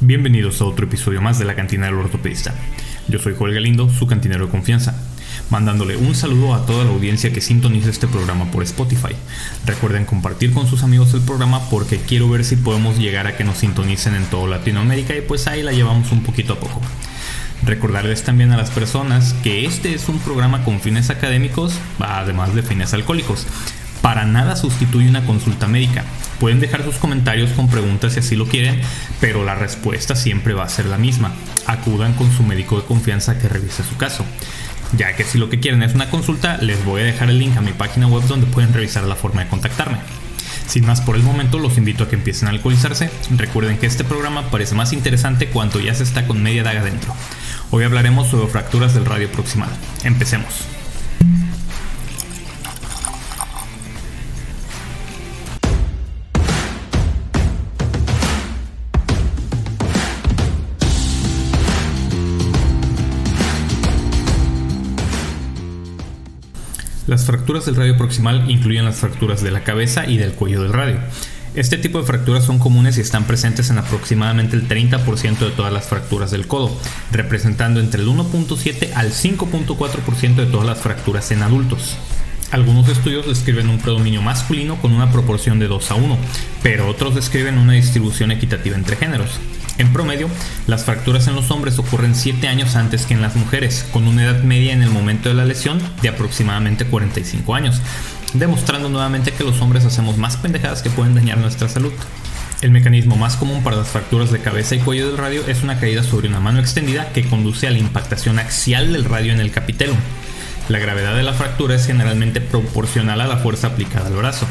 Bienvenidos a otro episodio más de la Cantina del Ortopedista. Yo soy Joel Galindo, su cantinero de confianza, mandándole un saludo a toda la audiencia que sintoniza este programa por Spotify. Recuerden compartir con sus amigos el programa porque quiero ver si podemos llegar a que nos sintonicen en toda Latinoamérica y pues ahí la llevamos un poquito a poco. Recordarles también a las personas que este es un programa con fines académicos, además de fines alcohólicos. Para nada sustituye una consulta médica. Pueden dejar sus comentarios con preguntas si así lo quieren, pero la respuesta siempre va a ser la misma. Acudan con su médico de confianza que revise su caso. Ya que si lo que quieren es una consulta, les voy a dejar el link a mi página web donde pueden revisar la forma de contactarme. Sin más por el momento, los invito a que empiecen a alcoholizarse. Recuerden que este programa parece más interesante cuando ya se está con media daga dentro. Hoy hablaremos sobre fracturas del radio proximal. Empecemos. Las fracturas del radio proximal incluyen las fracturas de la cabeza y del cuello del radio. Este tipo de fracturas son comunes y están presentes en aproximadamente el 30% de todas las fracturas del codo, representando entre el 1.7 al 5.4% de todas las fracturas en adultos. Algunos estudios describen un predominio masculino con una proporción de 2 a 1, pero otros describen una distribución equitativa entre géneros. En promedio, las fracturas en los hombres ocurren 7 años antes que en las mujeres, con una edad media en el momento de la lesión de aproximadamente 45 años, demostrando nuevamente que los hombres hacemos más pendejadas que pueden dañar nuestra salud. El mecanismo más común para las fracturas de cabeza y cuello del radio es una caída sobre una mano extendida que conduce a la impactación axial del radio en el capitelum. La gravedad de la fractura es generalmente proporcional a la fuerza aplicada al brazo.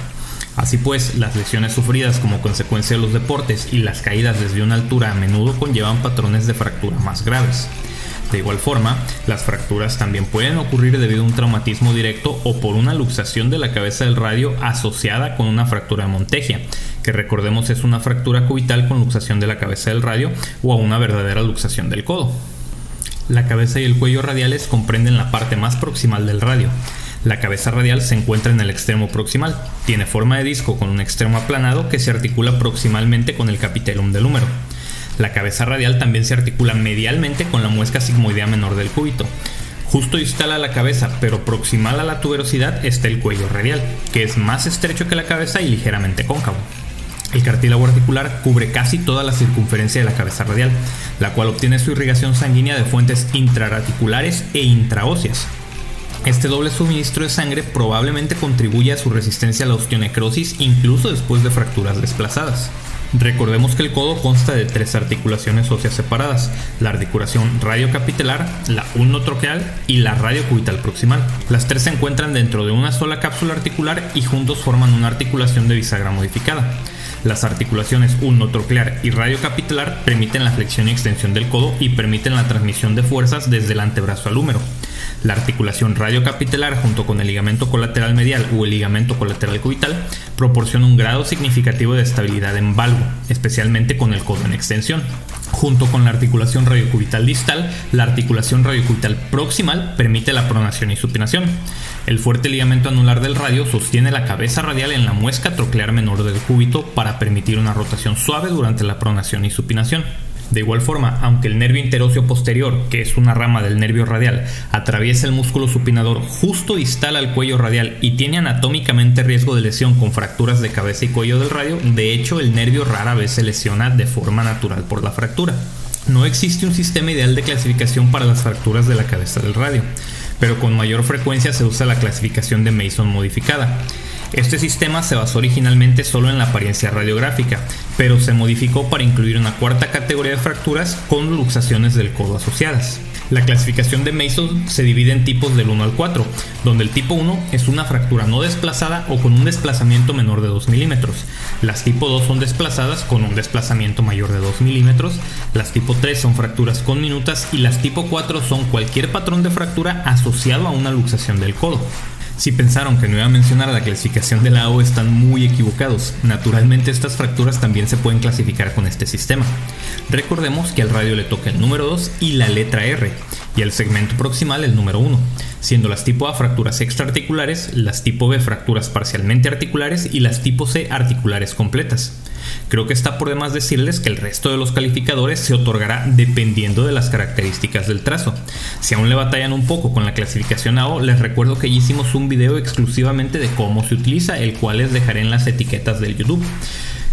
Así pues, las lesiones sufridas como consecuencia de los deportes y las caídas desde una altura a menudo conllevan patrones de fractura más graves. De igual forma, las fracturas también pueden ocurrir debido a un traumatismo directo o por una luxación de la cabeza del radio asociada con una fractura de Montegia, que recordemos es una fractura cubital con luxación de la cabeza del radio o a una verdadera luxación del codo. La cabeza y el cuello radiales comprenden la parte más proximal del radio. La cabeza radial se encuentra en el extremo proximal. Tiene forma de disco con un extremo aplanado que se articula proximalmente con el capitelum del húmero. La cabeza radial también se articula medialmente con la muesca sigmoidea menor del cúbito. Justo distal a la cabeza, pero proximal a la tuberosidad, está el cuello radial, que es más estrecho que la cabeza y ligeramente cóncavo. El cartílago articular cubre casi toda la circunferencia de la cabeza radial, la cual obtiene su irrigación sanguínea de fuentes intraarticulares e intraóseas, este doble suministro de sangre probablemente contribuye a su resistencia a la osteonecrosis incluso después de fracturas desplazadas. Recordemos que el codo consta de tres articulaciones óseas separadas, la articulación radiocapitelar, la ulnotroqueal y la radiocubital proximal. Las tres se encuentran dentro de una sola cápsula articular y juntos forman una articulación de bisagra modificada. Las articulaciones ulnotroclear y radiocapitelar permiten la flexión y extensión del codo y permiten la transmisión de fuerzas desde el antebrazo al húmero. La articulación radiocapitelar junto con el ligamento colateral medial o el ligamento colateral cubital proporciona un grado significativo de estabilidad en valgo, especialmente con el codo en extensión. Junto con la articulación radiocubital distal, la articulación radiocubital proximal permite la pronación y supinación. El fuerte ligamento anular del radio sostiene la cabeza radial en la muesca troclear menor del cúbito para permitir una rotación suave durante la pronación y supinación. De igual forma, aunque el nervio interóseo posterior, que es una rama del nervio radial, atraviesa el músculo supinador justo distal al cuello radial y tiene anatómicamente riesgo de lesión con fracturas de cabeza y cuello del radio, de hecho el nervio rara vez se lesiona de forma natural por la fractura. No existe un sistema ideal de clasificación para las fracturas de la cabeza del radio, pero con mayor frecuencia se usa la clasificación de Mason modificada. Este sistema se basó originalmente solo en la apariencia radiográfica, pero se modificó para incluir una cuarta categoría de fracturas con luxaciones del codo asociadas. La clasificación de Mason se divide en tipos del 1 al 4, donde el tipo 1 es una fractura no desplazada o con un desplazamiento menor de 2 milímetros. Las tipo 2 son desplazadas con un desplazamiento mayor de 2 milímetros. Las tipo 3 son fracturas con minutas y las tipo 4 son cualquier patrón de fractura asociado a una luxación del codo. Si pensaron que no iba a mencionar la clasificación de la AO están muy equivocados. Naturalmente estas fracturas también se pueden clasificar con este sistema. Recordemos que al radio le toca el número 2 y la letra R, y al segmento proximal el número 1. Siendo las tipo A fracturas extraarticulares, las tipo B fracturas parcialmente articulares y las tipo C articulares completas. Creo que está por demás decirles que el resto de los calificadores se otorgará dependiendo de las características del trazo. Si aún le batallan un poco con la clasificación AO, les recuerdo que ya hicimos un video exclusivamente de cómo se utiliza, el cual les dejaré en las etiquetas del YouTube.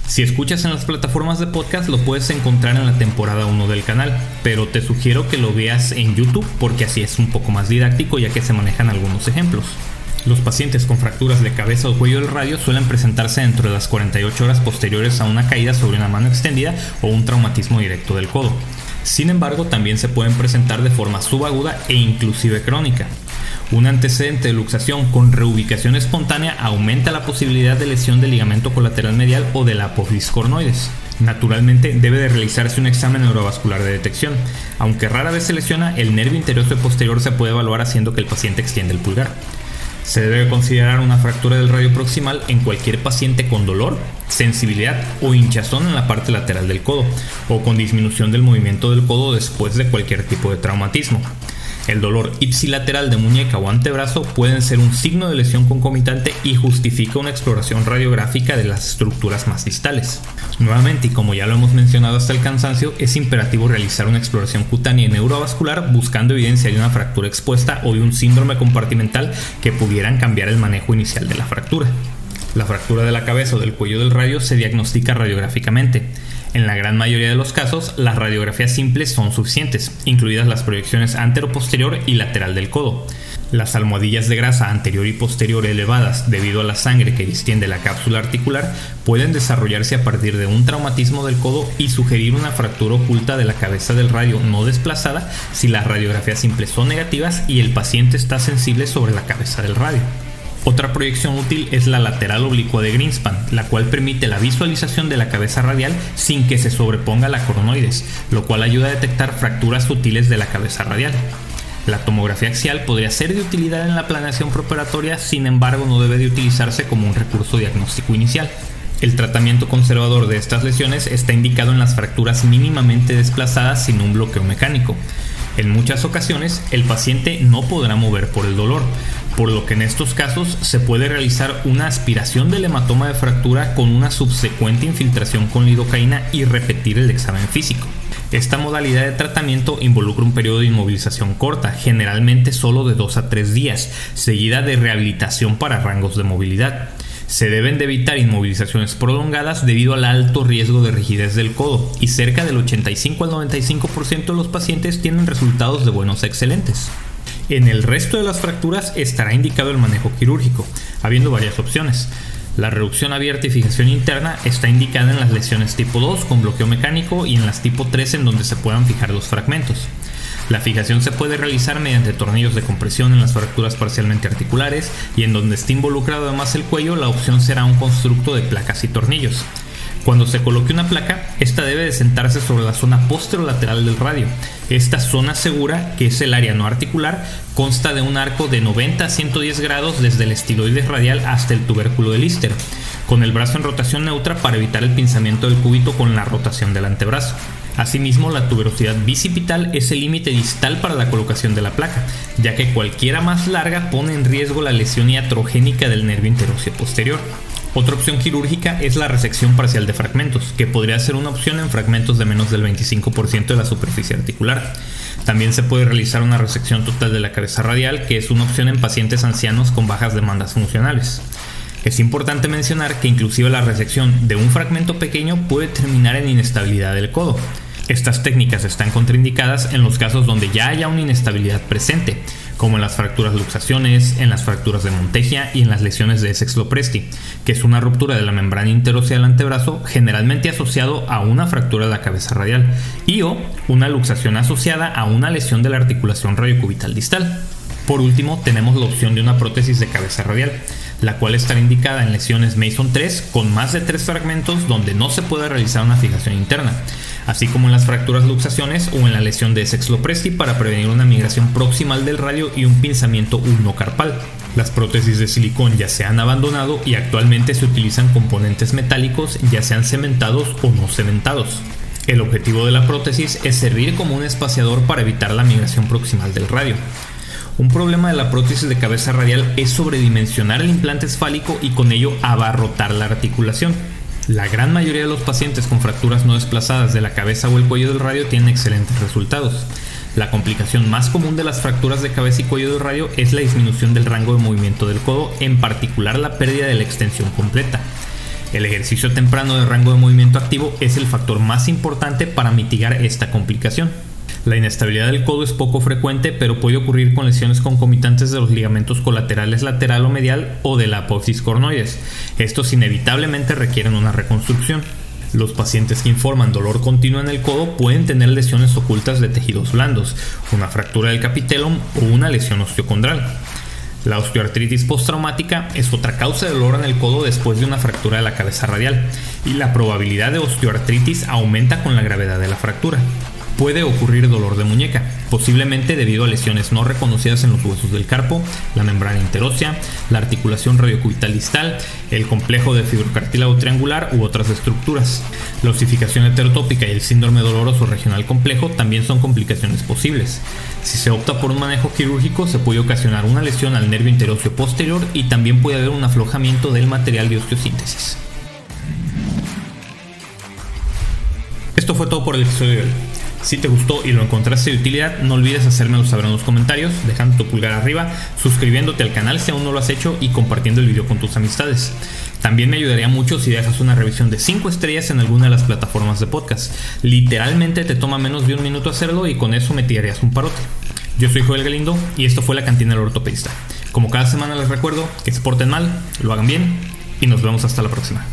Si escuchas en las plataformas de podcast lo puedes encontrar en la temporada 1 del canal, pero te sugiero que lo veas en YouTube porque así es un poco más didáctico ya que se manejan algunos ejemplos. Los pacientes con fracturas de cabeza o cuello del radio suelen presentarse dentro de las 48 horas posteriores a una caída sobre una mano extendida o un traumatismo directo del codo. Sin embargo, también se pueden presentar de forma subaguda e inclusive crónica. Un antecedente de luxación con reubicación espontánea aumenta la posibilidad de lesión del ligamento colateral medial o de la apófisis cornoides. Naturalmente debe de realizarse un examen neurovascular de detección. Aunque rara vez se lesiona, el nervio interior posterior se puede evaluar haciendo que el paciente extienda el pulgar. Se debe considerar una fractura del radio proximal en cualquier paciente con dolor, sensibilidad o hinchazón en la parte lateral del codo o con disminución del movimiento del codo después de cualquier tipo de traumatismo. El dolor ipsilateral de muñeca o antebrazo pueden ser un signo de lesión concomitante y justifica una exploración radiográfica de las estructuras más distales. Nuevamente, y como ya lo hemos mencionado hasta el cansancio, es imperativo realizar una exploración cutánea y neurovascular buscando evidencia de una fractura expuesta o de un síndrome compartimental que pudieran cambiar el manejo inicial de la fractura. La fractura de la cabeza o del cuello del radio se diagnostica radiográficamente. En la gran mayoría de los casos, las radiografías simples son suficientes, incluidas las proyecciones antero-posterior y lateral del codo. Las almohadillas de grasa anterior y posterior elevadas debido a la sangre que distiende la cápsula articular pueden desarrollarse a partir de un traumatismo del codo y sugerir una fractura oculta de la cabeza del radio no desplazada si las radiografías simples son negativas y el paciente está sensible sobre la cabeza del radio. Otra proyección útil es la lateral oblicua de Greenspan, la cual permite la visualización de la cabeza radial sin que se sobreponga la coronoides, lo cual ayuda a detectar fracturas sutiles de la cabeza radial. La tomografía axial podría ser de utilidad en la planeación preparatoria, sin embargo no debe de utilizarse como un recurso diagnóstico inicial. El tratamiento conservador de estas lesiones está indicado en las fracturas mínimamente desplazadas sin un bloqueo mecánico. En muchas ocasiones el paciente no podrá mover por el dolor, por lo que en estos casos se puede realizar una aspiración del hematoma de fractura con una subsecuente infiltración con lidocaína y repetir el examen físico. Esta modalidad de tratamiento involucra un periodo de inmovilización corta, generalmente solo de 2 a 3 días, seguida de rehabilitación para rangos de movilidad. Se deben de evitar inmovilizaciones prolongadas debido al alto riesgo de rigidez del codo y cerca del 85 al 95% de los pacientes tienen resultados de buenos a excelentes. En el resto de las fracturas estará indicado el manejo quirúrgico, habiendo varias opciones. La reducción abierta y fijación interna está indicada en las lesiones tipo 2 con bloqueo mecánico y en las tipo 3 en donde se puedan fijar los fragmentos. La fijación se puede realizar mediante tornillos de compresión en las fracturas parcialmente articulares y en donde esté involucrado además el cuello, la opción será un constructo de placas y tornillos. Cuando se coloque una placa, esta debe de sentarse sobre la zona posterolateral del radio. Esta zona segura, que es el área no articular, consta de un arco de 90 a 110 grados desde el estiloide radial hasta el tubérculo del Lister, con el brazo en rotación neutra para evitar el pinzamiento del cúbito con la rotación del antebrazo. Asimismo, la tuberosidad bicipital es el límite distal para la colocación de la placa, ya que cualquiera más larga pone en riesgo la lesión iatrogénica del nervio interóseo posterior. Otra opción quirúrgica es la resección parcial de fragmentos, que podría ser una opción en fragmentos de menos del 25% de la superficie articular. También se puede realizar una resección total de la cabeza radial, que es una opción en pacientes ancianos con bajas demandas funcionales. Es importante mencionar que inclusive la resección de un fragmento pequeño puede terminar en inestabilidad del codo, estas técnicas están contraindicadas en los casos donde ya haya una inestabilidad presente, como en las fracturas luxaciones, en las fracturas de Montegia y en las lesiones de Essex Lopresti, que es una ruptura de la membrana interósea del antebrazo generalmente asociado a una fractura de la cabeza radial y o una luxación asociada a una lesión de la articulación radiocubital distal. Por último, tenemos la opción de una prótesis de cabeza radial, la cual estará indicada en lesiones Mason 3 con más de 3 fragmentos donde no se puede realizar una fijación interna así como en las fracturas luxaciones o en la lesión de sexlopresti para prevenir una migración proximal del radio y un pinzamiento ulnocarpal. Las prótesis de silicón ya se han abandonado y actualmente se utilizan componentes metálicos ya sean cementados o no cementados. El objetivo de la prótesis es servir como un espaciador para evitar la migración proximal del radio. Un problema de la prótesis de cabeza radial es sobredimensionar el implante esfálico y con ello abarrotar la articulación. La gran mayoría de los pacientes con fracturas no desplazadas de la cabeza o el cuello del radio tienen excelentes resultados. La complicación más común de las fracturas de cabeza y cuello del radio es la disminución del rango de movimiento del codo, en particular la pérdida de la extensión completa. El ejercicio temprano de rango de movimiento activo es el factor más importante para mitigar esta complicación. La inestabilidad del codo es poco frecuente, pero puede ocurrir con lesiones concomitantes de los ligamentos colaterales lateral o medial o de la apófisis cornoides. Estos inevitablemente requieren una reconstrucción. Los pacientes que informan dolor continuo en el codo pueden tener lesiones ocultas de tejidos blandos, una fractura del capitelum o una lesión osteocondral. La osteoartritis postraumática es otra causa de dolor en el codo después de una fractura de la cabeza radial, y la probabilidad de osteoartritis aumenta con la gravedad de la fractura puede ocurrir dolor de muñeca, posiblemente debido a lesiones no reconocidas en los huesos del carpo, la membrana interósea, la articulación radiocubital distal, el complejo de fibrocartílago triangular u otras estructuras. La osificación heterotópica y el síndrome doloroso regional complejo también son complicaciones posibles. Si se opta por un manejo quirúrgico, se puede ocasionar una lesión al nervio interóseo posterior y también puede haber un aflojamiento del material de osteosíntesis. Esto fue todo por el episodio de hoy. Si te gustó y lo encontraste de utilidad, no olvides hacérmelo saber en los comentarios, dejando tu pulgar arriba, suscribiéndote al canal si aún no lo has hecho y compartiendo el video con tus amistades. También me ayudaría mucho si dejas una revisión de 5 estrellas en alguna de las plataformas de podcast. Literalmente te toma menos de un minuto hacerlo y con eso me tirarías un parote. Yo soy Joel Galindo y esto fue la cantina del ortopedista. Como cada semana les recuerdo que se porten mal, lo hagan bien y nos vemos hasta la próxima.